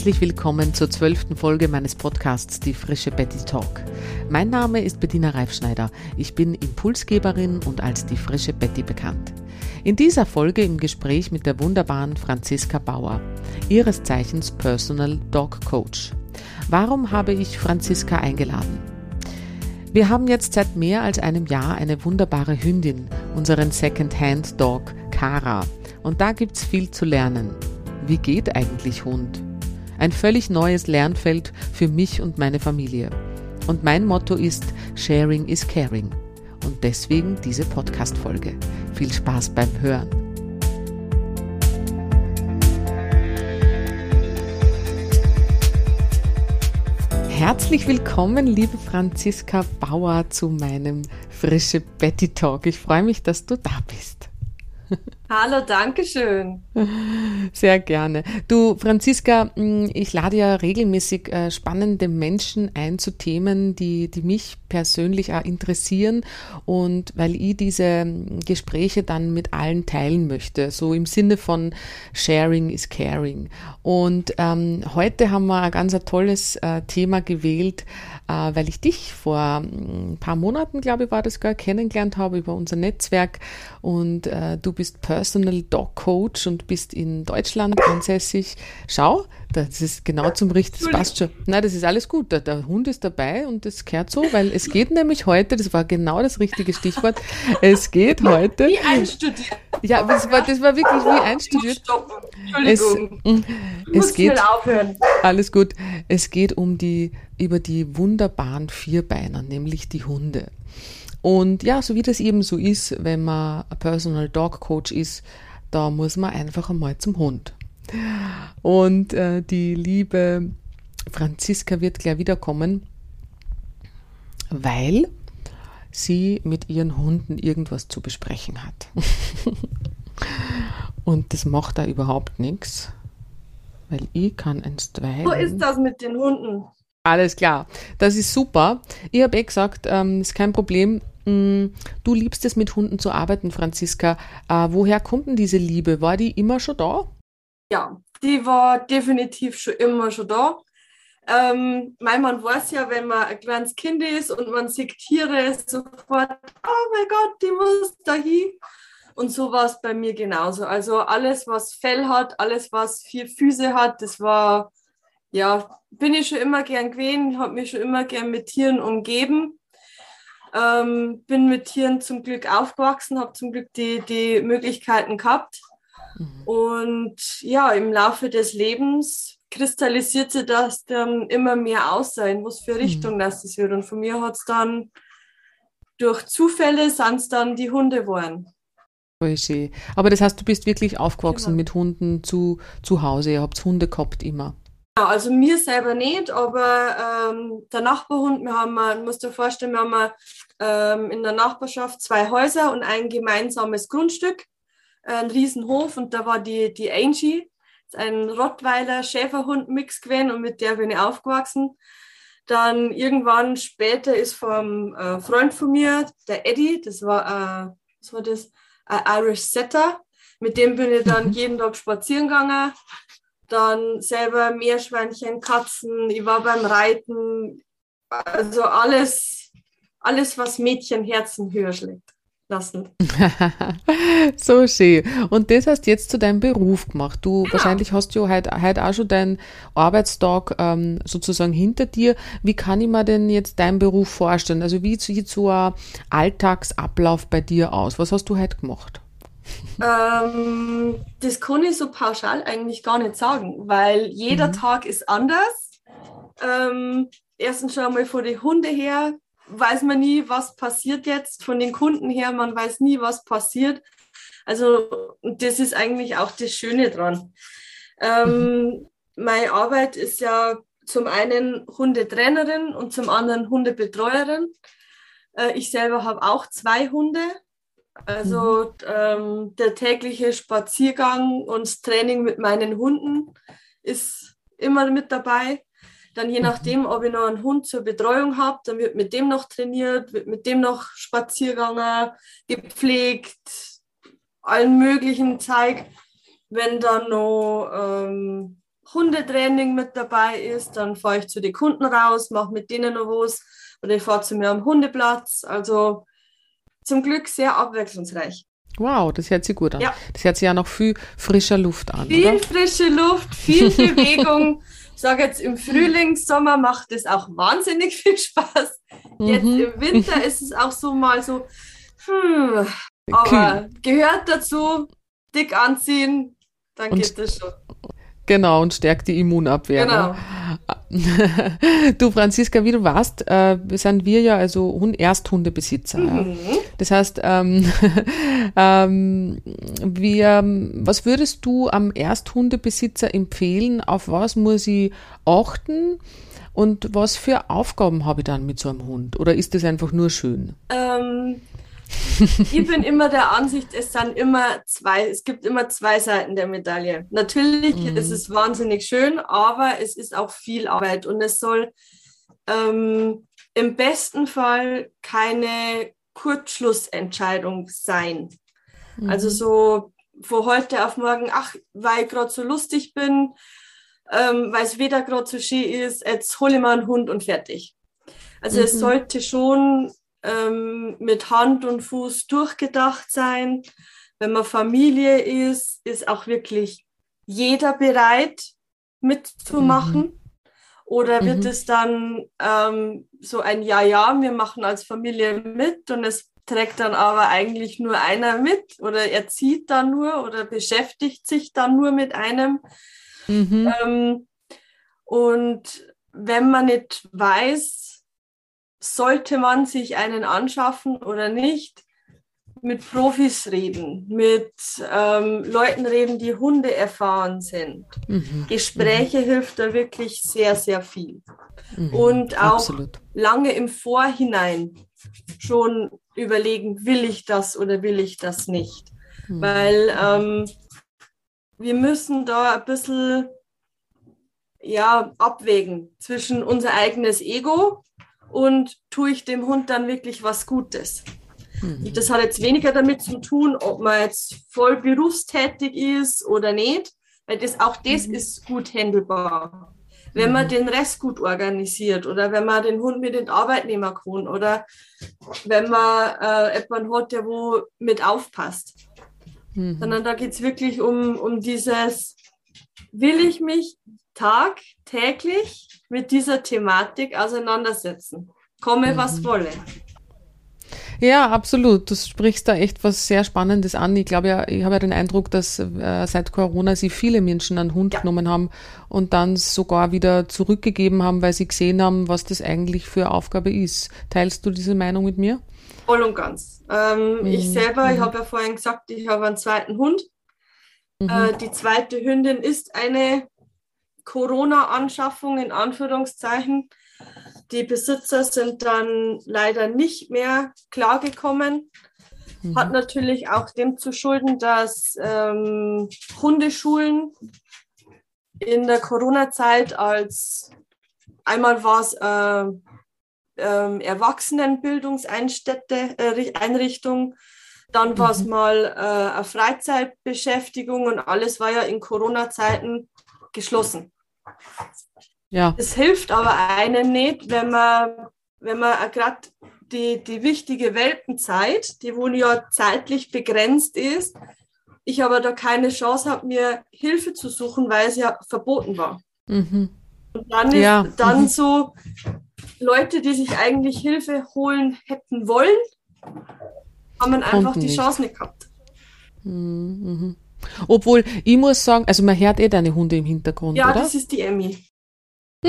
Herzlich willkommen zur zwölften Folge meines Podcasts Die frische Betty Talk. Mein Name ist Bettina Reifschneider. Ich bin Impulsgeberin und als die frische Betty bekannt. In dieser Folge im Gespräch mit der wunderbaren Franziska Bauer, ihres Zeichens Personal Dog Coach. Warum habe ich Franziska eingeladen? Wir haben jetzt seit mehr als einem Jahr eine wunderbare Hündin, unseren Second-Hand Dog Kara. Und da gibt's viel zu lernen. Wie geht eigentlich Hund? Ein völlig neues Lernfeld für mich und meine Familie. Und mein Motto ist Sharing is Caring. Und deswegen diese Podcast-Folge. Viel Spaß beim Hören. Herzlich willkommen, liebe Franziska Bauer, zu meinem Frische Betty Talk. Ich freue mich, dass du da bist. Hallo, danke schön. Sehr gerne. Du, Franziska, mm, ich lade ja regelmäßig äh, spannende Menschen ein zu Themen, die, die mich persönlich auch interessieren und weil ich diese mm, Gespräche dann mit allen teilen möchte, so im Sinne von Sharing is Caring. Und ähm, heute haben wir ein ganz ein tolles äh, Thema gewählt, äh, weil ich dich vor ein mm, paar Monaten, glaube ich, war das gar kennengelernt habe über unser Netzwerk und äh, du bist Personal Dog Coach und bist in Deutschland ansässig. Schau, das ist genau zum Richtigen, das passt schon. Nein, das ist alles gut. Der, der, Hund ist dabei und das kehrt so, weil es geht nämlich heute, das war genau das richtige Stichwort, es geht heute. Wie einstudiert. Ja, das war, das war wirklich wie einstudiert. Entschuldigung. Es, es geht, aufhören. Alles gut. Es geht um die, über die wunderbaren Vierbeiner, nämlich die Hunde. Und ja, so wie das eben so ist, wenn man ein Personal Dog Coach ist, da muss man einfach einmal zum Hund. Und äh, die liebe Franziska wird gleich wiederkommen, weil sie mit ihren Hunden irgendwas zu besprechen hat. Und das macht da überhaupt nichts, weil ich kann einstweilen. Wo ist das mit den Hunden? Alles klar, das ist super. Ich habe eh gesagt, ähm, ist kein Problem. Mm, du liebst es, mit Hunden zu arbeiten, Franziska. Äh, woher kommt denn diese Liebe? War die immer schon da? Ja, die war definitiv schon immer schon da. Ähm, mein Mann weiß ja, wenn man ein kleines Kind ist und man sieht Tiere sofort, oh mein Gott, die muss da hin. Und so war es bei mir genauso. Also alles, was Fell hat, alles, was vier Füße hat, das war, ja, bin ich schon immer gern gewesen, habe mich schon immer gern mit Tieren umgeben. Ähm, bin mit Tieren zum Glück aufgewachsen, habe zum Glück die, die Möglichkeiten gehabt. Mhm. Und ja, im Laufe des Lebens kristallisiert sich das dann immer mehr aus sein, was für mhm. Richtung mhm. das wird. Und von mir hat es dann durch Zufälle sind es dann die Hunde geworden. Voll schön. Aber das heißt, du bist wirklich aufgewachsen genau. mit Hunden zu, zu Hause. Ihr habt Hunde gehabt immer. Ja, also mir selber nicht, aber ähm, der Nachbarhund, wir haben, man muss dir vorstellen, wir haben ähm, in der Nachbarschaft zwei Häuser und ein gemeinsames Grundstück, äh, ein Riesenhof und da war die, die Angie, ein Rottweiler-Schäferhund-Mix gewesen und mit der bin ich aufgewachsen. Dann irgendwann später ist vom äh, Freund von mir, der Eddie, das war, äh, was war das, ein Irish Setter, mit dem bin ich dann mhm. jeden Tag spazieren gegangen dann selber Meerschweinchen, Katzen, ich war beim Reiten, also alles, alles, was Mädchen Herzen höher schlägt. Lassen. so schön. Und das hast du jetzt zu deinem Beruf gemacht. Du ja. wahrscheinlich hast du heute, heute auch schon deinen Arbeitstag ähm, sozusagen hinter dir. Wie kann ich mir denn jetzt deinen Beruf vorstellen? Also wie sieht so ein Alltagsablauf bei dir aus? Was hast du heute gemacht? Ähm, das kann ich so pauschal eigentlich gar nicht sagen, weil jeder mhm. Tag ist anders. Ähm, erstens schon einmal von den Hunde her weiß man nie, was passiert jetzt. Von den Kunden her, man weiß nie, was passiert. Also das ist eigentlich auch das Schöne dran. Ähm, mhm. Meine Arbeit ist ja zum einen Hundetrainerin und zum anderen Hundebetreuerin. Äh, ich selber habe auch zwei Hunde also mhm. ähm, der tägliche Spaziergang und das Training mit meinen Hunden ist immer mit dabei. Dann je nachdem, ob ich noch einen Hund zur Betreuung habe, dann wird mit dem noch trainiert, wird mit dem noch Spaziergänger gepflegt, allen möglichen Zeug. Wenn dann noch ähm, Hundetraining mit dabei ist, dann fahre ich zu den Kunden raus, mache mit denen noch was oder ich fahre zu mir am Hundeplatz. Also zum Glück sehr abwechslungsreich. Wow, das hört sich gut an. Ja. Das hört sich ja noch viel frischer Luft an. Viel oder? frische Luft, viel Bewegung. ich sage jetzt im Frühling, Sommer macht es auch wahnsinnig viel Spaß. Jetzt mhm. im Winter ist es auch so mal so, hm, aber gehört dazu, dick anziehen, dann Und geht das schon. Genau, und stärkt die Immunabwehr. Ne? Du, Franziska, wie du warst, äh, sind wir ja also Hund Ersthundebesitzer. Mhm. Ja. Das heißt, ähm, ähm, wir, was würdest du am Ersthundebesitzer empfehlen? Auf was muss ich achten? Und was für Aufgaben habe ich dann mit so einem Hund? Oder ist das einfach nur schön? Ähm, ich bin immer der Ansicht, es sind immer zwei, es gibt immer zwei Seiten der Medaille. Natürlich mhm. ist es wahnsinnig schön, aber es ist auch viel Arbeit und es soll ähm, im besten Fall keine Kurzschlussentscheidung sein. Mhm. Also so von heute auf morgen, ach, weil ich gerade so lustig bin, ähm, weil es weder gerade so schön ist, jetzt hole ich mal einen Hund und fertig. Also mhm. es sollte schon ähm, mit Hand und Fuß durchgedacht sein. Wenn man Familie ist, ist auch wirklich jeder bereit mitzumachen. Mhm. Oder wird mhm. es dann ähm, so ein Ja, ja, wir machen als Familie mit und es trägt dann aber eigentlich nur einer mit oder er zieht dann nur oder beschäftigt sich dann nur mit einem. Mhm. Ähm, und wenn man nicht weiß, sollte man sich einen anschaffen oder nicht, mit Profis reden, mit ähm, Leuten reden, die Hunde erfahren sind. Mhm. Gespräche mhm. hilft da wirklich sehr, sehr viel. Mhm. Und auch Absolut. lange im Vorhinein schon überlegen, will ich das oder will ich das nicht. Mhm. Weil ähm, wir müssen da ein bisschen ja, abwägen zwischen unser eigenes Ego und tue ich dem Hund dann wirklich was Gutes. Mhm. Das hat jetzt weniger damit zu tun, ob man jetzt voll berufstätig ist oder nicht, weil das, auch das mhm. ist gut handelbar. Wenn man mhm. den Rest gut organisiert oder wenn man den Hund mit den Arbeitnehmer kann oder wenn man äh, jemanden hat, der wo mit aufpasst. Mhm. Sondern da geht es wirklich um, um dieses, will ich mich tagtäglich mit dieser Thematik auseinandersetzen. Komme, mhm. was wolle. Ja, absolut. Du sprichst da echt was sehr Spannendes an. Ich glaube ja, ich habe ja den Eindruck, dass äh, seit Corona sie viele Menschen einen Hund ja. genommen haben und dann sogar wieder zurückgegeben haben, weil sie gesehen haben, was das eigentlich für Aufgabe ist. Teilst du diese Meinung mit mir? Voll und ganz. Ähm, mhm. Ich selber, mhm. ich habe ja vorhin gesagt, ich habe einen zweiten Hund. Mhm. Äh, die zweite Hündin ist eine Corona-Anschaffung in Anführungszeichen. Die Besitzer sind dann leider nicht mehr klargekommen. Mhm. Hat natürlich auch dem zu schulden, dass ähm, Hundeschulen in der Corona-Zeit als einmal war es äh, äh, Erwachsenenbildungseinrichtung, dann war es mhm. mal äh, eine Freizeitbeschäftigung und alles war ja in Corona-Zeiten geschlossen. Ja. Es hilft aber einem nicht, wenn man, wenn man gerade die, die wichtige Welpenzeit, die wohl ja zeitlich begrenzt ist, ich aber da keine Chance habe, mir Hilfe zu suchen, weil es ja verboten war. Mhm. Und dann ist ja. dann mhm. so Leute, die sich eigentlich Hilfe holen hätten wollen, haben man einfach die Chance nicht gehabt. Mhm. Obwohl, ich muss sagen, also man hört eh deine Hunde im Hintergrund, ja, oder? Ja, das ist die Emmy.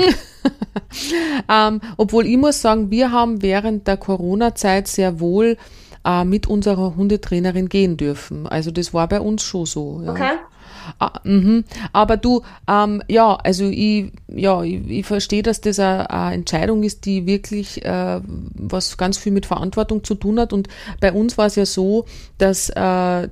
ähm, obwohl ich muss sagen, wir haben während der Corona-Zeit sehr wohl äh, mit unserer Hundetrainerin gehen dürfen. Also das war bei uns schon so. Ja. Okay. Ah, mh. Aber du, ähm, ja, also ich, ja, ich, ich verstehe, dass das eine, Entscheidung ist, die wirklich äh, was ganz viel mit Verantwortung zu tun hat. Und bei uns war es ja so, dass äh,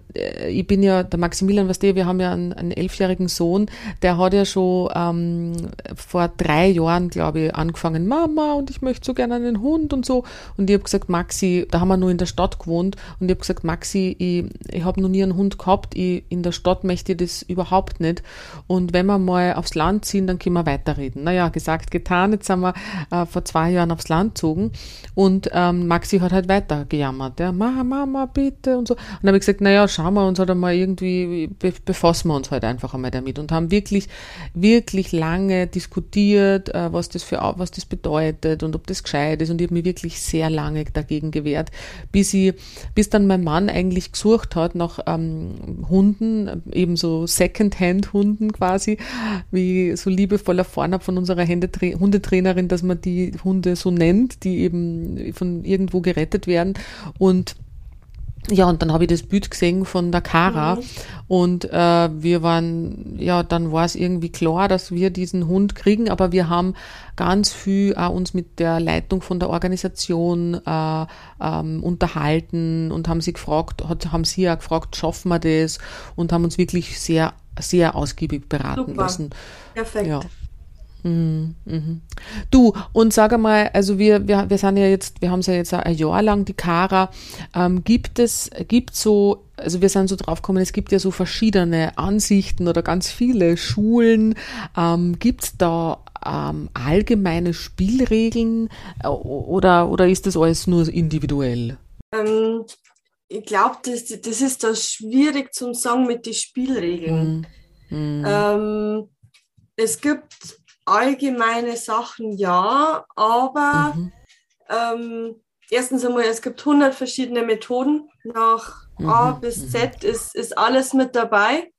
ich bin ja der Maximilian, was der, wir haben ja einen, einen elfjährigen Sohn, der hat ja schon ähm, vor drei Jahren, glaube ich, angefangen, Mama, und ich möchte so gerne einen Hund und so. Und ich habe gesagt, Maxi, da haben wir nur in der Stadt gewohnt, und ich habe gesagt, Maxi, ich, ich habe noch nie einen Hund gehabt, ich, in der Stadt möchte ich das das überhaupt nicht. Und wenn wir mal aufs Land ziehen, dann können wir weiterreden. Naja, gesagt, getan. Jetzt sind wir äh, vor zwei Jahren aufs Land gezogen und ähm, Maxi hat halt weiter gejammert. Ja, Mama, Mama, bitte und so. Und dann habe ich gesagt, naja, schauen wir uns halt einmal irgendwie, be befassen wir uns halt einfach einmal damit und haben wirklich, wirklich lange diskutiert, äh, was das für, was das bedeutet und ob das gescheit ist und ich habe mich wirklich sehr lange dagegen gewehrt, bis ich, bis dann mein Mann eigentlich gesucht hat nach ähm, Hunden, eben so Second-Hand-Hunden quasi, wie so liebevoll erfahren habe von unserer Hundetrainerin, dass man die Hunde so nennt, die eben von irgendwo gerettet werden. Und ja, und dann habe ich das Bild gesehen von der Kara mhm. und äh, wir waren, ja, dann war es irgendwie klar, dass wir diesen Hund kriegen, aber wir haben ganz viel auch uns mit der Leitung von der Organisation äh, ähm, unterhalten und haben sie gefragt, hat, haben sie ja gefragt, schaffen wir das und haben uns wirklich sehr, sehr ausgiebig beraten Super. lassen. Perfekt. Ja. Mhm, mhm. Du, und sag einmal, also wir, wir, wir sind ja jetzt, wir haben es ja jetzt ein Jahr lang, die Kara. Ähm, gibt es, gibt so, also wir sind so drauf gekommen, es gibt ja so verschiedene Ansichten oder ganz viele Schulen. Ähm, gibt es da ähm, allgemeine Spielregeln äh, oder, oder ist das alles nur individuell? Ähm, ich glaube, das, das ist da schwierig zum Sagen mit den Spielregeln. Mhm. mhm. es gibt allgemeine Sachen ja, aber mhm. ähm, erstens einmal, es gibt 100 verschiedene Methoden. Nach mhm. A bis mhm. Z ist, ist alles mit dabei.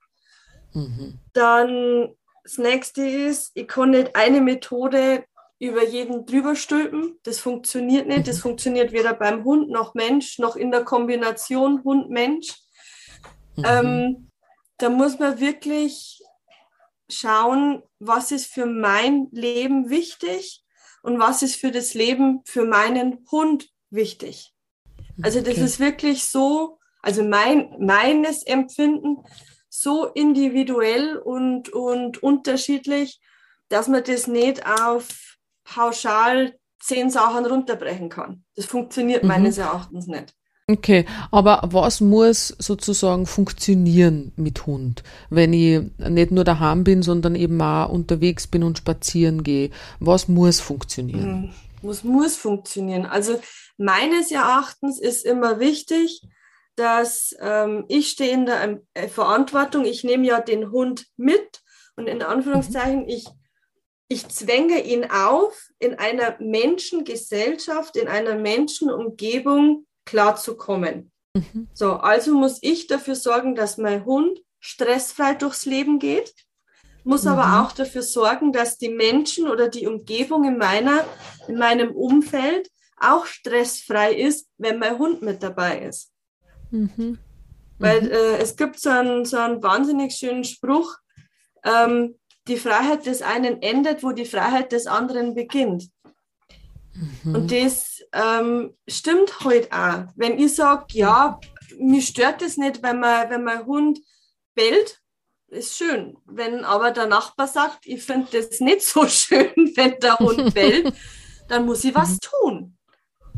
Mhm. Dann das nächste ist, ich kann nicht eine Methode über jeden drüber stülpen. Das funktioniert nicht. Das mhm. funktioniert weder beim Hund noch Mensch, noch in der Kombination Hund-Mensch. Mhm. Ähm, da muss man wirklich schauen, was ist für mein Leben wichtig und was ist für das Leben für meinen Hund wichtig. Also das okay. ist wirklich so, also mein, meines Empfinden so individuell und, und unterschiedlich, dass man das nicht auf pauschal zehn Sachen runterbrechen kann. Das funktioniert mhm. meines Erachtens nicht. Okay, aber was muss sozusagen funktionieren mit Hund, wenn ich nicht nur daheim bin, sondern eben auch unterwegs bin und spazieren gehe? Was muss funktionieren? Hm, was muss funktionieren? Also meines Erachtens ist immer wichtig, dass ähm, ich stehe in der äh, Verantwortung, ich nehme ja den Hund mit und in Anführungszeichen, mhm. ich, ich zwänge ihn auf, in einer Menschengesellschaft, in einer Menschenumgebung klarzukommen. Mhm. So, also muss ich dafür sorgen, dass mein Hund stressfrei durchs Leben geht, muss mhm. aber auch dafür sorgen, dass die Menschen oder die Umgebung in meiner, in meinem Umfeld auch stressfrei ist, wenn mein Hund mit dabei ist. Mhm. Weil mhm. äh, es gibt so einen, so einen wahnsinnig schönen Spruch, ähm, die Freiheit des einen endet, wo die Freiheit des anderen beginnt. Mhm. Und das ähm, stimmt halt auch. Wenn ich sage, ja, mir stört es nicht, wenn, man, wenn mein Hund bellt, ist schön. Wenn aber der Nachbar sagt, ich finde das nicht so schön, wenn der Hund bellt, dann muss ich was mhm. tun.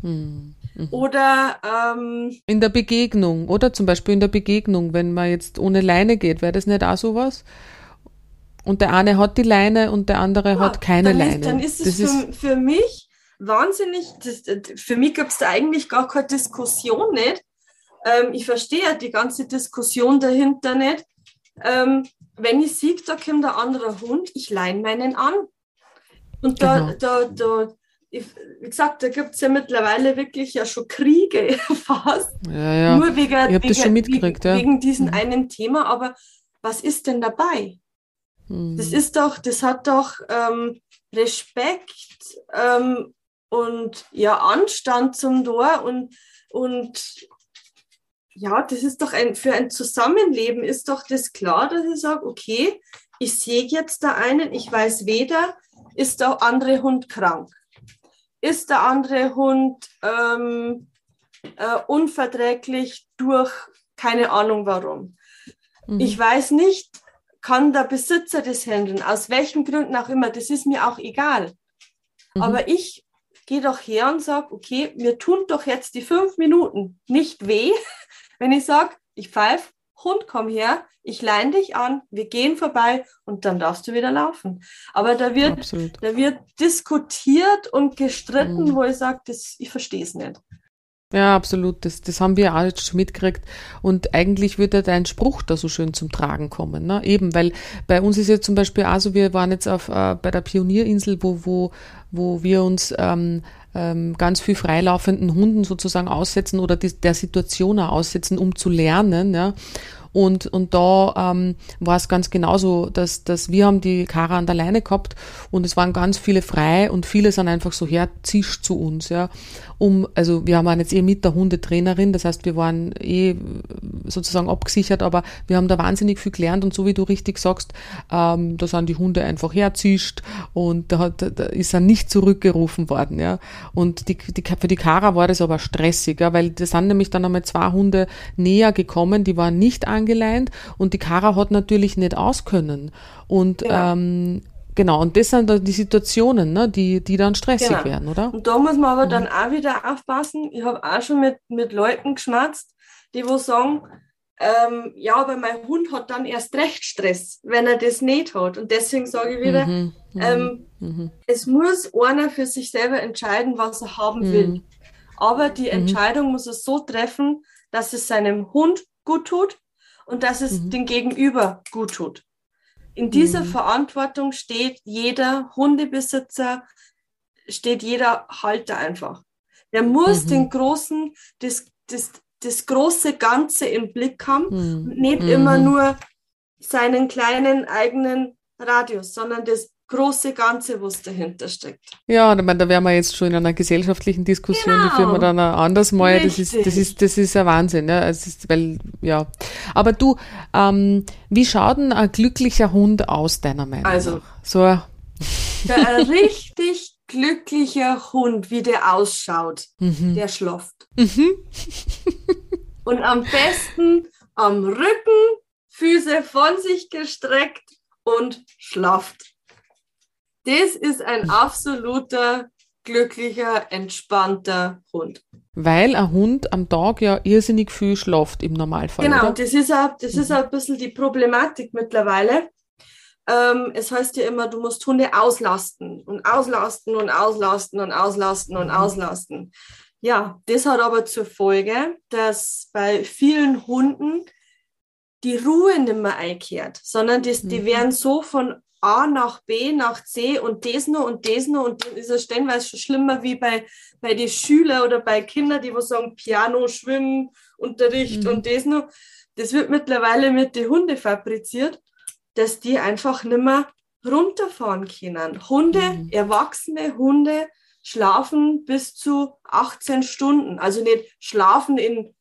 Mhm. Oder ähm, in der Begegnung, oder zum Beispiel in der Begegnung, wenn man jetzt ohne Leine geht, wäre das nicht auch sowas? Und der eine hat die Leine und der andere ja, hat keine dann Leine. Ist, dann ist es für, für mich wahnsinnig, das, für mich gibt es da eigentlich gar keine Diskussion nicht. Ähm, ich verstehe die ganze Diskussion dahinter nicht. Ähm, wenn ich sehe, da kommt ein anderer Hund, ich leine meinen an. Und da, genau. da, da, ich, wie gesagt, da gibt es ja mittlerweile wirklich ja schon Kriege fast. Ja, ja. Nur wegen, wegen, wegen, ja. wegen diesem mhm. einen Thema. Aber was ist denn dabei? Mhm. Das ist doch, das hat doch ähm, Respekt ähm, und ja, Anstand zum Tor und, und ja, das ist doch ein, für ein Zusammenleben ist doch das klar, dass ich sage, okay, ich sehe jetzt da einen, ich weiß weder, ist der andere Hund krank, ist der andere Hund ähm, äh, unverträglich durch keine Ahnung warum. Mhm. Ich weiß nicht, kann der Besitzer das handeln, aus welchen Gründen auch immer, das ist mir auch egal. Mhm. Aber ich geh doch her und sag, okay, mir tun doch jetzt die fünf Minuten nicht weh, wenn ich sage, ich pfeife Hund, komm her, ich leine dich an, wir gehen vorbei und dann darfst du wieder laufen. Aber da wird, da wird diskutiert und gestritten, mhm. wo ich sage, ich verstehe es nicht. Ja, absolut. Das, das haben wir auch jetzt schon mitgekriegt. Und eigentlich würde dein Spruch da so schön zum Tragen kommen. Ne? Eben, weil bei uns ist jetzt zum Beispiel auch so, wir waren jetzt auf, äh, bei der Pionierinsel, wo, wo, wo wir uns ähm, ähm, ganz viel freilaufenden Hunden sozusagen aussetzen oder die, der Situation auch aussetzen, um zu lernen. Ja? Und, und da ähm, war es ganz genauso, dass, dass wir haben die Kara an der Leine gehabt und es waren ganz viele frei und viele sind einfach so herzischt zu uns, ja. Um, also wir haben jetzt eh mit der Hundetrainerin, das heißt, wir waren eh sozusagen abgesichert, aber wir haben da wahnsinnig viel gelernt und so wie du richtig sagst, ähm, da sind die Hunde einfach herzischt und da, hat, da ist er nicht zurückgerufen worden, ja. Und die, die, für die Kara war das aber stressig, ja, weil da sind nämlich dann einmal zwei Hunde näher gekommen, die waren nicht angekommen angeleint und die Kara hat natürlich nicht auskönnen. Und ja. ähm, Genau, und das sind dann die Situationen, ne, die, die dann stressig genau. werden, oder? Und da muss man aber mhm. dann auch wieder aufpassen. Ich habe auch schon mit, mit Leuten geschmatzt, die wo sagen, ähm, ja, aber mein Hund hat dann erst recht Stress, wenn er das nicht hat. Und deswegen sage ich wieder, mhm. Mhm. Ähm, mhm. es muss einer für sich selber entscheiden, was er haben mhm. will. Aber die mhm. Entscheidung muss er so treffen, dass es seinem Hund gut tut und dass es mhm. den Gegenüber gut tut. In dieser mhm. Verantwortung steht jeder Hundebesitzer, steht jeder Halter einfach. Der muss mhm. den großen, das, das, das große Ganze im Blick haben mhm. und nicht immer mhm. nur seinen kleinen eigenen Radius, sondern das große Ganze, was dahinter steckt. Ja, da wären wir jetzt schon in einer gesellschaftlichen Diskussion, genau. die führen wir dann anders mal. Das ist, das ist, das ist ein Wahnsinn, ja. Es ist, weil, ja. Aber du, ähm, wie schaut denn ein glücklicher Hund aus, deiner Meinung also, nach? So ein richtig glücklicher Hund, wie der ausschaut, mhm. der schlaft. Mhm. Und am besten am Rücken, Füße von sich gestreckt und schlaft. Das ist ein absoluter, glücklicher, entspannter Hund. Weil ein Hund am Tag ja irrsinnig viel schlaft im Normalfall. Genau, oder? das ist auch, das ist auch ein bisschen die Problematik mittlerweile. Ähm, es heißt ja immer, du musst Hunde auslasten und auslasten und auslasten und auslasten und mhm. auslasten. Ja, das hat aber zur Folge, dass bei vielen Hunden die Ruhe nicht mehr einkehrt, sondern das, die mhm. werden so von A nach B nach C und das noch und das noch und dann ist es stellenweise schon schlimmer wie bei, bei den Schülern oder bei Kindern, die wo sagen Piano, Schwimmen, Unterricht mhm. und das noch. Das wird mittlerweile mit den Hunden fabriziert, dass die einfach nicht mehr runterfahren können. Hunde, mhm. erwachsene Hunde schlafen bis zu 18 Stunden. Also nicht schlafen in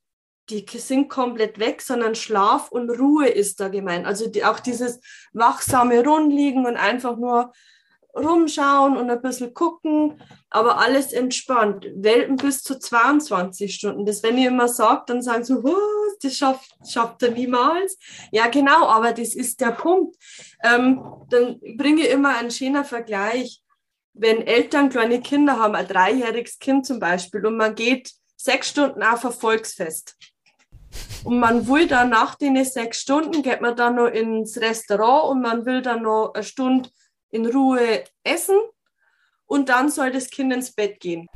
die sind komplett weg, sondern Schlaf und Ruhe ist da gemeint. Also die, auch dieses wachsame Rundliegen und einfach nur rumschauen und ein bisschen gucken, aber alles entspannt. Welpen bis zu 22 Stunden. Das, wenn ihr immer sagt, dann sagen sie, oh, das schafft, schafft er niemals. Ja, genau, aber das ist der Punkt. Ähm, dann bringe ich immer einen schöner Vergleich. Wenn Eltern kleine Kinder haben, ein dreijähriges Kind zum Beispiel, und man geht sechs Stunden auf ein Volksfest und man will dann nach den sechs Stunden, geht man dann noch ins Restaurant und man will dann noch eine Stunde in Ruhe essen und dann soll das Kind ins Bett gehen.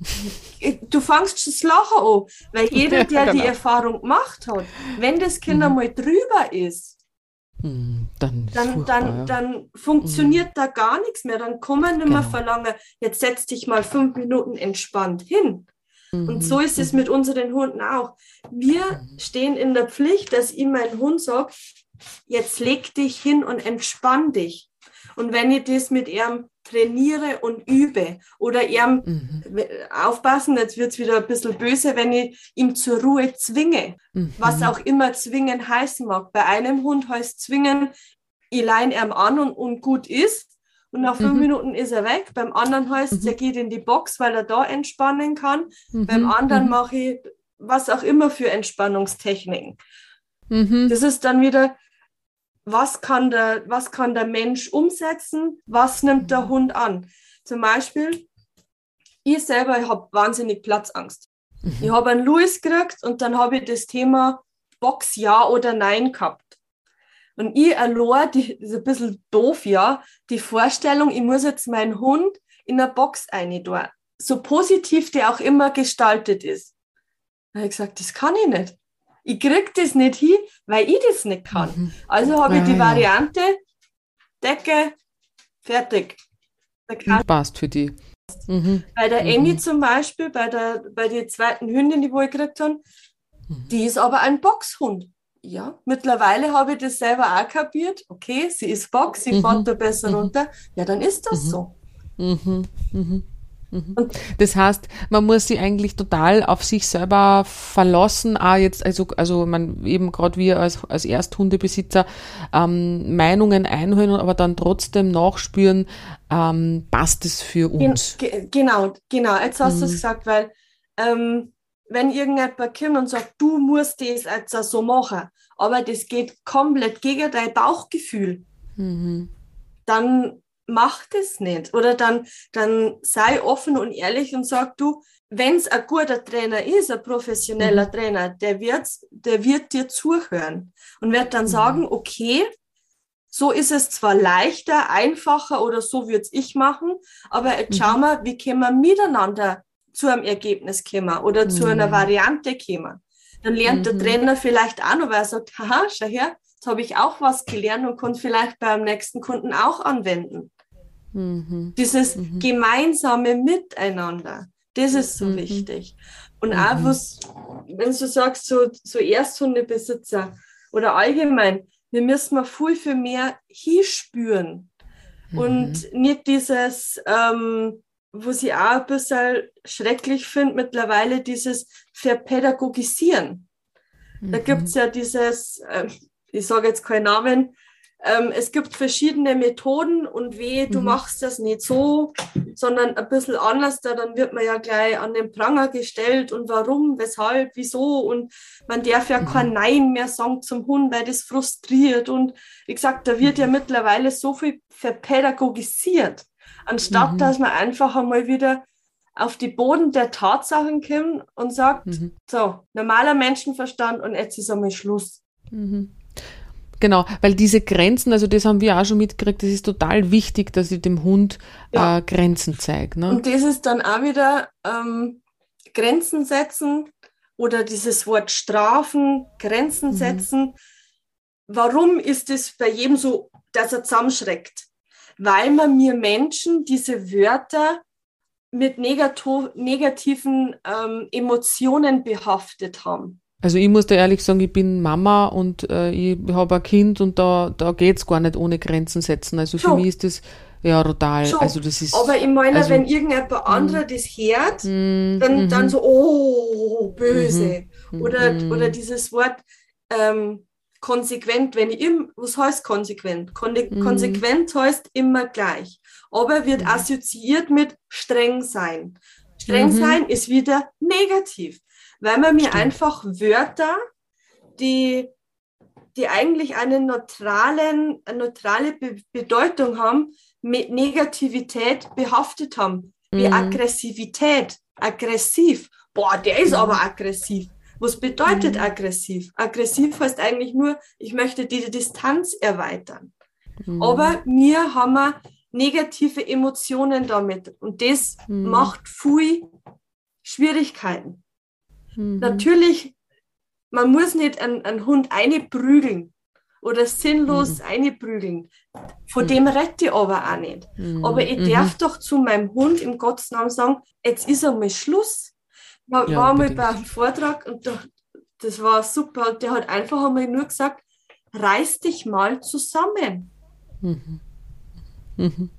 Du fangst das Lachen an, weil jeder, der ja, genau. die Erfahrung gemacht hat, wenn das Kind mhm. einmal drüber ist, hm, dann, dann, dann, dann funktioniert mhm. da gar nichts mehr. Dann kann man nicht mehr genau. verlangen, jetzt setz dich mal fünf Minuten entspannt hin. Und so ist es mit unseren Hunden auch. Wir stehen in der Pflicht, dass ihm mein Hund sagt, jetzt leg dich hin und entspann dich. Und wenn ich das mit ihm trainiere und übe oder ihm mhm. aufpassen, jetzt wird es wieder ein bisschen böse, wenn ich ihm zur Ruhe zwinge, mhm. was auch immer zwingen heißen mag. Bei einem Hund heißt zwingen, ich leine ihm an und, und gut ist und nach fünf mhm. Minuten ist er weg. Beim anderen heißt es, mhm. er geht in die Box, weil er da entspannen kann. Mhm. Beim anderen mhm. mache ich was auch immer für Entspannungstechniken. Mhm. Das ist dann wieder, was kann, der, was kann der Mensch umsetzen, was nimmt der Hund an. Zum Beispiel, ich selber habe wahnsinnig Platzangst. Ich habe einen Louis gekriegt und dann habe ich das Thema Box ja oder nein gehabt. Und ich allein, die ist ein bisschen doof, ja, die Vorstellung, ich muss jetzt meinen Hund in eine Box rein tun. So positiv der auch immer gestaltet ist. Da habe ich gesagt, das kann ich nicht. Ich krieg das nicht hin, weil ich das nicht kann. Mhm. Also habe ich die Variante, Decke, fertig. Passt für die. Mhm. Bei der Emmy mhm. zum Beispiel, bei der, bei der zweiten Hündin, die ich gekriegt habe, mhm. die ist aber ein Boxhund. Ja, mittlerweile habe ich das selber auch kapiert. Okay, sie ist Box, sie mhm. fährt da besser mhm. runter. Ja, dann ist das so. Das heißt, man muss sich eigentlich total auf sich selber verlassen. Auch jetzt, also, also man eben gerade wir als, als Ersthundebesitzer ähm, Meinungen einholen, aber dann trotzdem nachspüren, ähm, passt es für uns. Gen genau, genau. Jetzt hast mhm. du es gesagt, weil ähm, wenn irgendjemand kommt und sagt, du musst das jetzt so machen, aber das geht komplett gegen dein Bauchgefühl, mhm. dann mach das nicht. Oder dann, dann sei offen und ehrlich und sag du, wenn es ein guter Trainer ist, ein professioneller mhm. Trainer, der wird, der wird dir zuhören und wird dann mhm. sagen, okay, so ist es zwar leichter, einfacher oder so würde ich machen, aber jetzt mhm. schauen wir, wie können wir miteinander zu einem Ergebnis kommen oder zu einer mhm. Variante kommen. Dann lernt der mhm. Trainer vielleicht auch noch, weil er sagt, haha, schau her, jetzt habe ich auch was gelernt und konnte vielleicht beim nächsten Kunden auch anwenden. Mhm. Dieses mhm. gemeinsame Miteinander, das ist so mhm. wichtig. Und auch mhm. was, wenn du sagst, so, so Ersthundebesitzer oder allgemein, wir müssen mal viel, viel mehr hinspüren. Und mhm. nicht dieses, ähm, was ich auch ein bisschen schrecklich finde, mittlerweile dieses Verpädagogisieren. Da gibt es ja dieses, äh, ich sage jetzt keinen Namen, ähm, es gibt verschiedene Methoden und weh, du mhm. machst das nicht so, sondern ein bisschen anders, da dann wird man ja gleich an den Pranger gestellt und warum, weshalb, wieso und man darf ja mhm. kein Nein mehr sagen zum Hund, weil das frustriert und wie gesagt, da wird ja mhm. mittlerweile so viel verpädagogisiert, anstatt mhm. dass man einfach einmal wieder auf die Boden der Tatsachen kommt und sagt, mhm. so, normaler Menschenverstand und jetzt ist einmal Schluss. Mhm. Genau, weil diese Grenzen, also das haben wir auch schon mitgekriegt, das ist total wichtig, dass ich dem Hund ja. äh, Grenzen zeige. Ne? Und das ist dann auch wieder ähm, Grenzen setzen oder dieses Wort strafen, Grenzen mhm. setzen. Warum ist es bei jedem so, dass er zusammenschreckt? Weil man mir Menschen diese Wörter mit negativen ähm, Emotionen behaftet haben. Also ich muss da ehrlich sagen, ich bin Mama und äh, ich habe ein Kind und da, da geht es gar nicht ohne Grenzen setzen. Also für mich ist das ja total. Schon. Also das ist, Aber ich meine, also, wenn irgendjemand mm. anderer das hört, mm, dann, mm dann so, oh, böse. Mm Oder, mm oder dieses Wort ähm, konsequent, wenn ich im, was heißt konsequent? Kon mm. Konsequent heißt immer gleich. Aber wird assoziiert mit streng sein. Streng -hmm. sein ist wieder negativ weil man mir einfach Wörter, die, die eigentlich eine, neutralen, eine neutrale Be Bedeutung haben, mit Negativität behaftet haben. Wie mhm. Aggressivität, aggressiv. Boah, der ist mhm. aber aggressiv. Was bedeutet mhm. aggressiv? Aggressiv heißt eigentlich nur, ich möchte diese Distanz erweitern. Mhm. Aber mir haben wir negative Emotionen damit. Und das mhm. macht viel Schwierigkeiten. Mhm. Natürlich, man muss nicht einen, einen Hund einprügeln oder sinnlos mhm. einprügeln. Von mhm. dem rette ich aber auch nicht. Mhm. Aber ich darf doch zu meinem Hund im Gottes Namen sagen, jetzt ist einmal Schluss. Ich ja, war mal bei einem Vortrag und da, das war super. Der hat einfach einmal nur gesagt, reiß dich mal zusammen. Mhm. Mhm.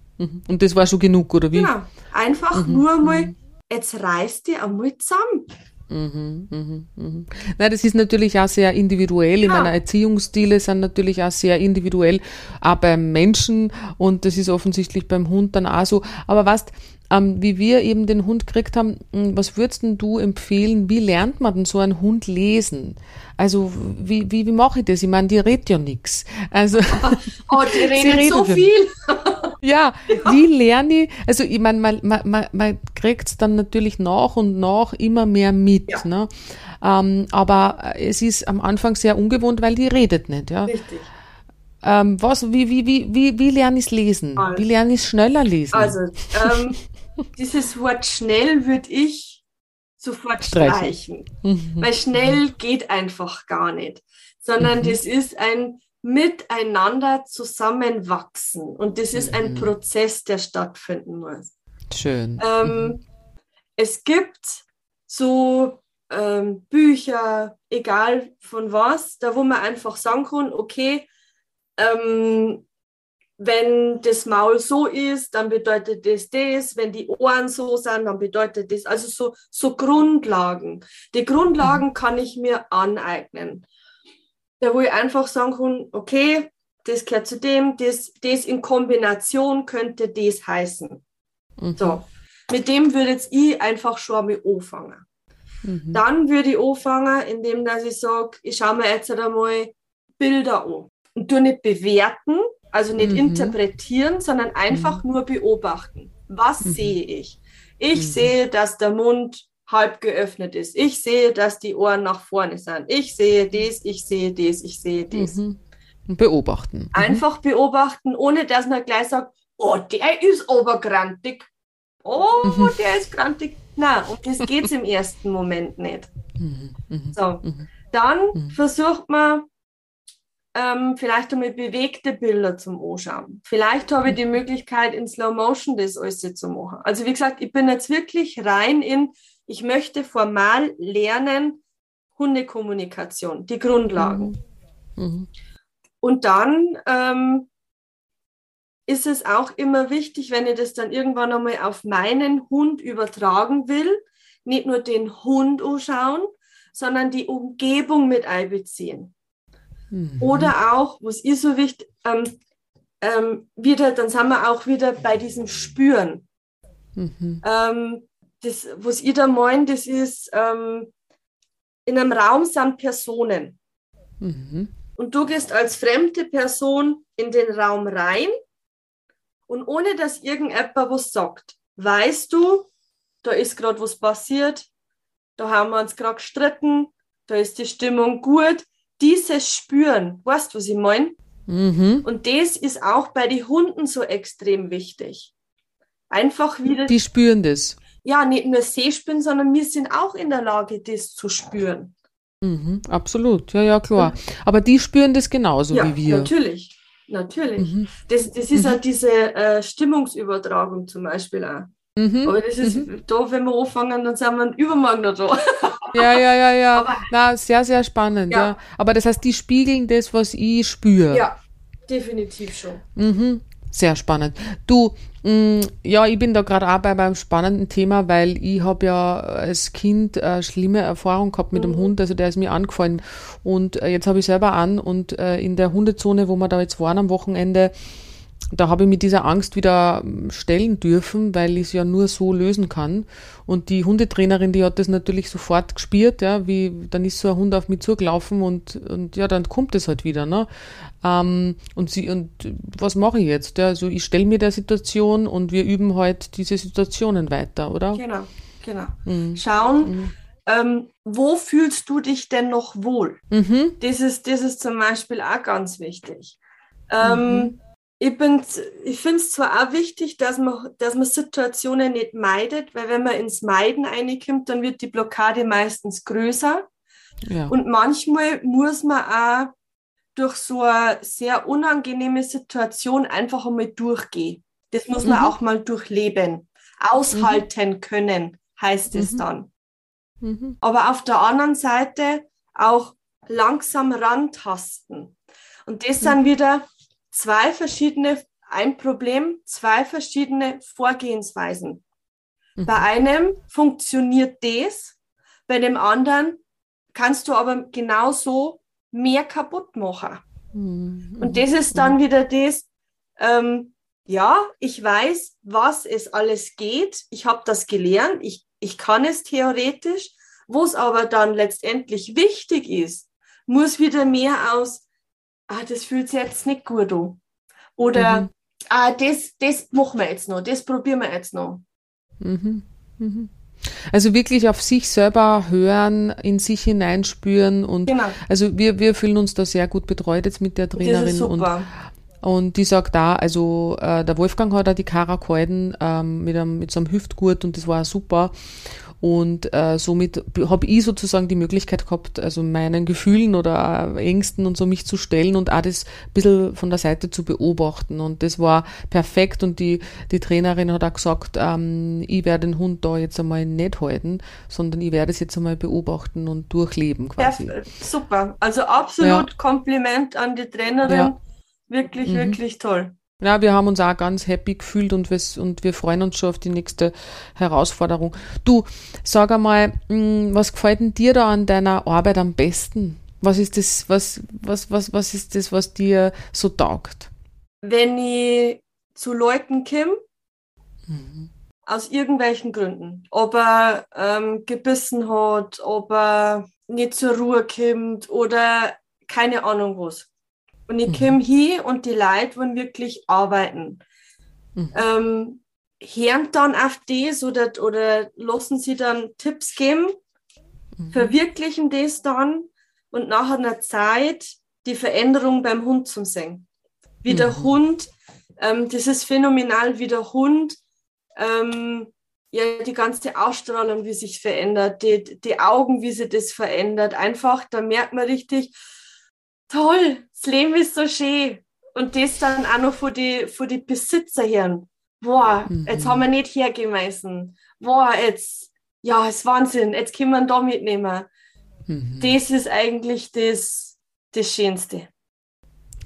Und das war schon genug, oder wie? Genau. Einfach nur mal, jetzt reiß dich einmal zusammen. Mhm, mhm, mhm. Na, das ist natürlich auch sehr individuell. In ja. meiner Erziehungsstile sind natürlich auch sehr individuell, auch beim Menschen und das ist offensichtlich beim Hund dann auch so. Aber was, ähm, wie wir eben den Hund gekriegt haben, hm, was würdest denn du empfehlen? Wie lernt man denn so einen Hund lesen? Also wie, wie, wie mache ich das? Ich meine, die redet ja nichts. Also, oh, die redet so viel. Ja, wie lerne ich, also ich meine, man, man, man, kriegt es dann natürlich nach und nach immer mehr mit. Ja. Ne? Ähm, aber es ist am Anfang sehr ungewohnt, weil die redet nicht. Ja? Richtig. Ähm, was, wie, wie, wie, wie, wie lerne ich es lesen? Also, wie lerne ich es schneller lesen? Also, ähm, dieses Wort schnell würde ich sofort streichen. streichen. Mhm. Weil schnell geht einfach gar nicht. Sondern mhm. das ist ein miteinander zusammenwachsen. Und das ist ein mhm. Prozess, der stattfinden muss. Schön. Ähm, mhm. Es gibt so ähm, Bücher, egal von was, da wo man einfach sagen kann, okay, ähm, wenn das Maul so ist, dann bedeutet das das, wenn die Ohren so sind, dann bedeutet das, also so, so Grundlagen. Die Grundlagen mhm. kann ich mir aneignen da wo ich einfach sagen kann, okay, das gehört zu dem, das, das in Kombination könnte das heißen. Mhm. So, mit dem würde jetzt ich einfach schon einmal anfangen. Mhm. Dann würde ich anfangen, indem dass ich sage, ich schaue mir jetzt einmal Bilder an und tu nicht bewerten, also nicht mhm. interpretieren, sondern einfach mhm. nur beobachten. Was mhm. sehe ich? Ich mhm. sehe, dass der Mund halb geöffnet ist. Ich sehe, dass die Ohren nach vorne sind. Ich sehe das, ich sehe das, ich sehe das. Mhm. Beobachten. Mhm. Einfach beobachten, ohne dass man gleich sagt, oh, der ist aber grantig. Oh, mhm. der ist grantig. Nein, um das geht es im ersten Moment nicht. Mhm. Mhm. So, dann versucht man ähm, vielleicht einmal bewegte Bilder zum Anschauen. Vielleicht habe ich die Möglichkeit, in Slow Motion das alles zu machen. Also wie gesagt, ich bin jetzt wirklich rein in ich möchte formal lernen, Hundekommunikation, die Grundlagen. Mhm. Mhm. Und dann ähm, ist es auch immer wichtig, wenn ich das dann irgendwann einmal auf meinen Hund übertragen will, nicht nur den Hund anschauen, sondern die Umgebung mit einbeziehen. Mhm. Oder auch, was ist so wichtig, ähm, ähm, wieder, dann sind wir auch wieder bei diesem Spüren. Mhm. Ähm, das, was ich da meine, das ist, ähm, in einem Raum sind Personen. Mhm. Und du gehst als fremde Person in den Raum rein und ohne dass irgendjemand was sagt, weißt du, da ist gerade was passiert, da haben wir uns gerade gestritten, da ist die Stimmung gut. Dieses Spüren, weißt du, was ich meine? Mhm. Und das ist auch bei den Hunden so extrem wichtig. Einfach wieder. Die spüren das ja, nicht nur Sehspinnen, sondern wir sind auch in der Lage, das zu spüren. Mhm, absolut, ja, ja, klar. Aber die spüren das genauso ja, wie wir. Natürlich, natürlich. Mhm. Das, das ist mhm. halt diese äh, Stimmungsübertragung zum Beispiel auch. Mhm. Aber das ist mhm. da, wenn wir anfangen, dann sind wir übermorgen noch da. Ja, ja, ja, ja. Aber, Na, sehr, sehr spannend, ja. ja. Aber das heißt, die spiegeln das, was ich spüre. Ja, definitiv schon. Mhm. Sehr spannend. Du, ja, ich bin da gerade auch bei beim spannenden Thema, weil ich habe ja als Kind eine schlimme Erfahrung gehabt mit mhm. dem Hund, also der ist mir angefallen. Und äh, jetzt habe ich selber an und äh, in der Hundezone, wo wir da jetzt waren am Wochenende, da habe ich mit dieser Angst wieder stellen dürfen, weil ich es ja nur so lösen kann. Und die Hundetrainerin, die hat das natürlich sofort gespürt, ja, wie dann ist so ein Hund auf mich zugelaufen und, und ja, dann kommt es halt wieder. Ne? Ähm, und sie, und was mache ich jetzt? Ja, also ich stelle mir der Situation und wir üben halt diese Situationen weiter, oder? Genau, genau. Mhm. Schauen. Mhm. Ähm, wo fühlst du dich denn noch wohl? Mhm. Das, ist, das ist zum Beispiel auch ganz wichtig. Ähm, mhm ich, ich finde es zwar auch wichtig, dass man, dass man Situationen nicht meidet, weil wenn man ins Meiden reinkommt, dann wird die Blockade meistens größer. Ja. Und manchmal muss man auch durch so eine sehr unangenehme Situation einfach einmal durchgehen. Das muss man mhm. auch mal durchleben. Aushalten mhm. können, heißt es mhm. dann. Mhm. Aber auf der anderen Seite auch langsam rantasten. Und das sind wieder zwei verschiedene, ein Problem, zwei verschiedene Vorgehensweisen. Mhm. Bei einem funktioniert das, bei dem anderen kannst du aber genauso mehr kaputt machen. Mhm. Und das ist dann wieder das, ähm, ja, ich weiß, was es alles geht. Ich habe das gelernt. Ich, ich kann es theoretisch. Wo es aber dann letztendlich wichtig ist, muss wieder mehr aus ah, das fühlt sich jetzt nicht gut an. Oder mhm. ah, das, das machen wir jetzt noch, das probieren wir jetzt noch. Mhm. Mhm. Also wirklich auf sich selber hören, in sich hineinspüren und genau. also wir, wir fühlen uns da sehr gut betreut jetzt mit der Trainerin. Das ist super. Und, und die sagt da, also äh, der Wolfgang hat auch die Kara gehalten ähm, mit, einem, mit so einem Hüftgurt und das war super. Und äh, somit habe ich sozusagen die Möglichkeit gehabt, also meinen Gefühlen oder Ängsten und so mich zu stellen und auch das ein bisschen von der Seite zu beobachten. Und das war perfekt. Und die, die Trainerin hat auch gesagt, ähm, ich werde den Hund da jetzt einmal nicht halten, sondern ich werde es jetzt einmal beobachten und durchleben quasi. Ja, super. Also absolut ja. Kompliment an die Trainerin. Ja. Wirklich, mhm. wirklich toll. Ja, wir haben uns auch ganz happy gefühlt und wir, und wir freuen uns schon auf die nächste Herausforderung. Du, sag einmal, hm, was gefällt denn dir da an deiner Arbeit am besten? Was ist das, was, was, was, was ist das, was dir so taugt? Wenn ich zu Leuten komme, mhm. aus irgendwelchen Gründen, ob er ähm, gebissen hat, ob er nicht zur Ruhe kommt oder keine Ahnung was und ich mhm. komme hier und die Leute wollen wirklich arbeiten. Mhm. Ähm, hören dann auf das oder, oder lassen sie dann Tipps geben, mhm. verwirklichen das dann und nach einer Zeit die Veränderung beim Hund zum sehen. Wie der mhm. Hund, ähm, das ist phänomenal, wie der Hund ähm, ja, die ganze Ausstrahlung, wie sich verändert, die, die Augen, wie sie das verändert. Einfach, da merkt man richtig, toll, das Leben ist so schön. Und das dann auch noch von die, von die Besitzer hören. Boah, mhm. jetzt haben wir nicht hergemessen. Boah, jetzt, ja, ist Wahnsinn, jetzt können wir da mitnehmen. Mhm. Das ist eigentlich das, das Schönste.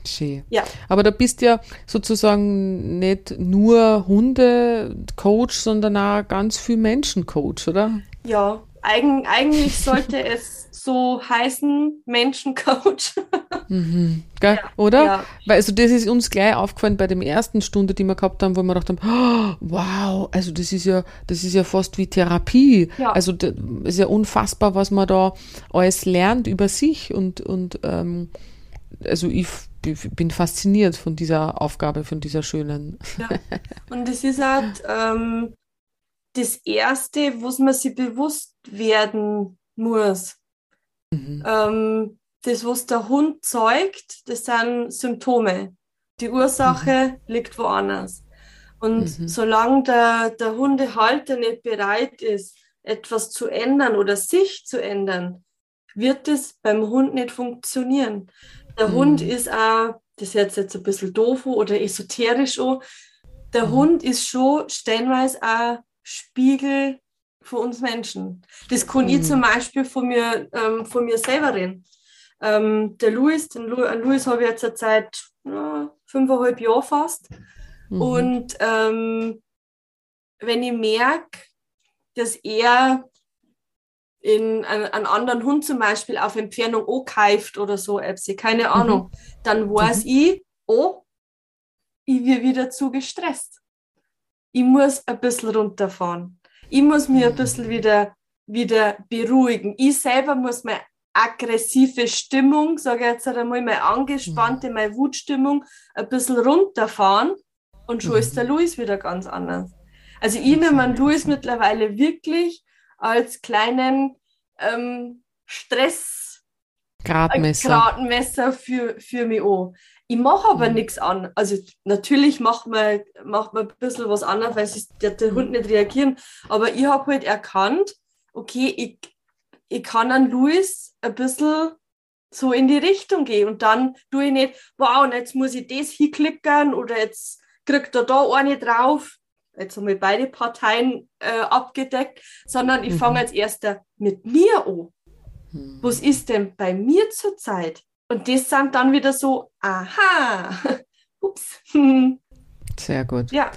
Schön. Ja. Aber da bist ja sozusagen nicht nur Hunde-Coach, sondern auch ganz viel Menschen-Coach, oder? Ja, Eig eigentlich sollte es so heißen, Menschencoach. Mhm. Ja, Oder? Ja. Weil also das ist uns gleich aufgefallen bei dem ersten Stunde, die wir gehabt haben, wo wir gedacht haben, oh, wow, also das ist ja, das ist ja fast wie Therapie. Ja. Also das ist ja unfassbar, was man da alles lernt über sich und, und ähm, also ich bin fasziniert von dieser Aufgabe, von dieser schönen. Ja. Und es ist halt ähm, das Erste, was man sich bewusst werden muss. Mhm. Ähm, das, was der Hund zeugt, das sind Symptome. Die Ursache mhm. liegt woanders. Und mhm. solange der, der Hundehalter nicht bereit ist, etwas zu ändern oder sich zu ändern, wird es beim Hund nicht funktionieren. Der mhm. Hund ist auch, das hört jetzt ein bisschen doof oder esoterisch an, der mhm. Hund ist schon stellenweise auch Spiegel für uns Menschen. Das kann mhm. ich zum Beispiel von mir, ähm, von mir selber reden. Ähm, der Louis, den Lu an Louis habe ich jetzt seit äh, fünfeinhalb Jahren fast. Mhm. Und ähm, wenn ich merke, dass er in einen, einen, anderen Hund zum Beispiel auf Entfernung angreift oder so, Epsi, keine mhm. Ahnung, mhm. dann weiß mhm. ich, oh, ich werde wieder zu gestresst. Ich muss ein bisschen runterfahren. Ich muss mich ein bisschen wieder, wieder beruhigen. Ich selber muss meine aggressive Stimmung, sage ich jetzt einmal, meine angespannte, mhm. meine Wutstimmung ein bisschen runterfahren und schon ist der mhm. Luis wieder ganz anders. Also ich nehme an Luis mittlerweile wirklich als kleinen ähm, Stress Gradmesser, Gradmesser für, für mich an. Ich mache aber mhm. nichts an. Also natürlich macht man, macht man ein bisschen was anderes, weil sich der, der Hund nicht reagieren. Aber ich habe halt erkannt, okay, ich, ich kann an Luis ein bisschen so in die Richtung gehen. Und dann tue ich nicht, wow, und jetzt muss ich das hinklickern oder jetzt kriegt er da eine drauf. Jetzt haben wir beide Parteien äh, abgedeckt, sondern ich mhm. fange als erster mit mir an. Mhm. Was ist denn bei mir zurzeit? Und das sind dann wieder so, aha, ups. Sehr gut. Ja.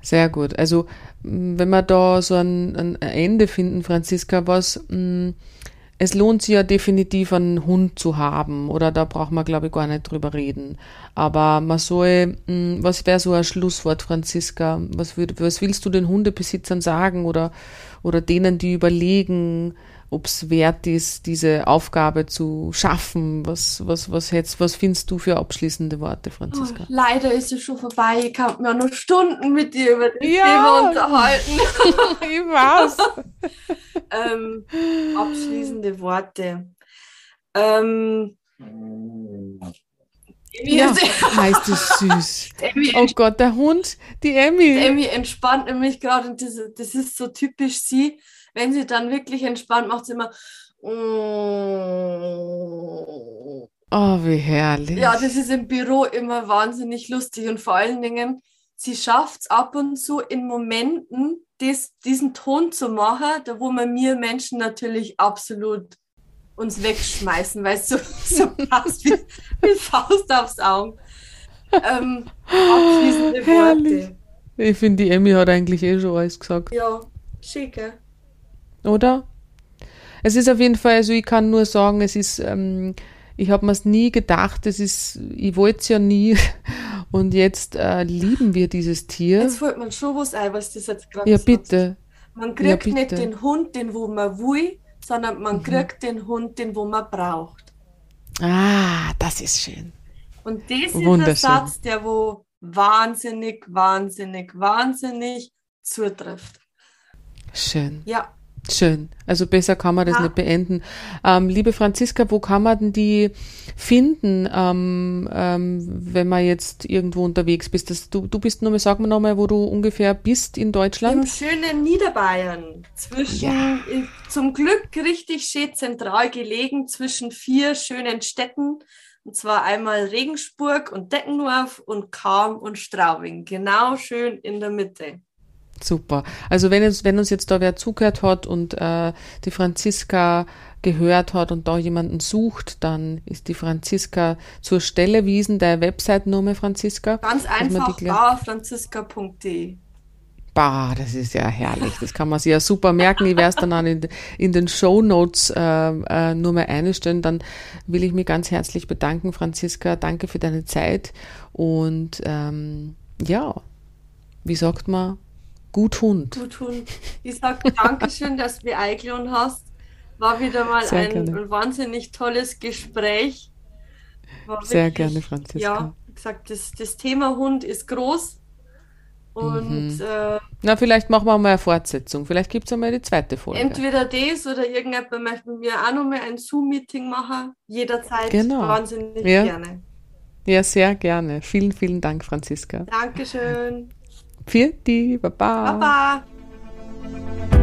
Sehr gut. Also, wenn wir da so ein, ein Ende finden, Franziska, was, es lohnt sich ja definitiv einen Hund zu haben, oder da braucht man, glaube ich, gar nicht drüber reden. Aber man soll, was wäre so ein Schlusswort, Franziska? Was, würd, was willst du den Hundebesitzern sagen oder, oder denen, die überlegen, ob es wert ist, diese Aufgabe zu schaffen. Was, was, was, jetzt, was findest du für abschließende Worte, Franziska? Oh, leider ist es schon vorbei. Ich kann mir noch Stunden mit dir über das ja. Thema unterhalten. ich weiß. ähm, abschließende Worte. Ähm, ja, heißt es süß. oh Gott, der Hund, die Emmy. Die Emmy entspannt nämlich gerade und das, das ist so typisch sie wenn sie dann wirklich entspannt, macht sie immer. Oh, wie herrlich. Ja, das ist im Büro immer wahnsinnig lustig und vor allen Dingen, sie schafft es ab und zu in Momenten, dies, diesen Ton zu machen, da wo man mir Menschen natürlich absolut uns wegschmeißen, weil es so, so passt wie, wie Faust aufs Auge. Ähm, abschließende Worte. Ich finde, die Emmy hat eigentlich eh schon alles gesagt. Ja, schicke oder? Es ist auf jeden Fall, also ich kann nur sagen, es ist, ähm, ich habe mir es nie gedacht, es ist, ich wollte es ja nie. Und jetzt äh, lieben wir dieses Tier. Jetzt fällt man schon was ein, was das jetzt gerade Ja, bitte. Man kriegt ja, nicht den Hund, den wo man will, sondern man mhm. kriegt den Hund, den wo man braucht. Ah, das ist schön. Und das ist ein Satz, der wo wahnsinnig, wahnsinnig, wahnsinnig zutrifft. Schön. Ja. Schön. Also besser kann man das ja. nicht beenden. Ähm, liebe Franziska, wo kann man denn die finden, ähm, ähm, wenn man jetzt irgendwo unterwegs bist? Das, du, du bist nur, sag mir nochmal, wo du ungefähr bist in Deutschland. Im schönen Niederbayern. Zwischen, ja. zum Glück richtig schön zentral gelegen, zwischen vier schönen Städten. Und zwar einmal Regensburg und Deckendorf und Karm und Straubing. Genau schön in der Mitte. Super. Also wenn, es, wenn uns jetzt da wer zugehört hat und äh, die Franziska gehört hat und da jemanden sucht, dann ist die Franziska zur Stelle. Wie ist denn deine Website-Nummer, Franziska? Ganz einfach, bauerfranziska.de. Bah, das ist ja herrlich. Das kann man sich ja super merken. Ich werde es dann auch in, in den Show Notes äh, äh, nur mal einstellen. Dann will ich mich ganz herzlich bedanken, Franziska. Danke für deine Zeit. Und ähm, ja, wie sagt man, Gut Hund. Gut Hund. Ich sage Dankeschön, dass du mich eingeladen hast. War wieder mal Sehr ein gerne. wahnsinnig tolles Gespräch. War Sehr wirklich, gerne, Franziska. Ja, wie gesagt, das, das Thema Hund ist groß. Und mhm. äh, na, vielleicht machen wir mal eine Fortsetzung. Vielleicht gibt es einmal die zweite Folge. Entweder das oder irgendjemand möchte mit mir auch nochmal ein Zoom-Meeting machen. Jederzeit genau. wahnsinnig ja. gerne. Ja, sehr gerne. Vielen, vielen Dank, Franziska. Dankeschön. Vierti, Baba. Baba.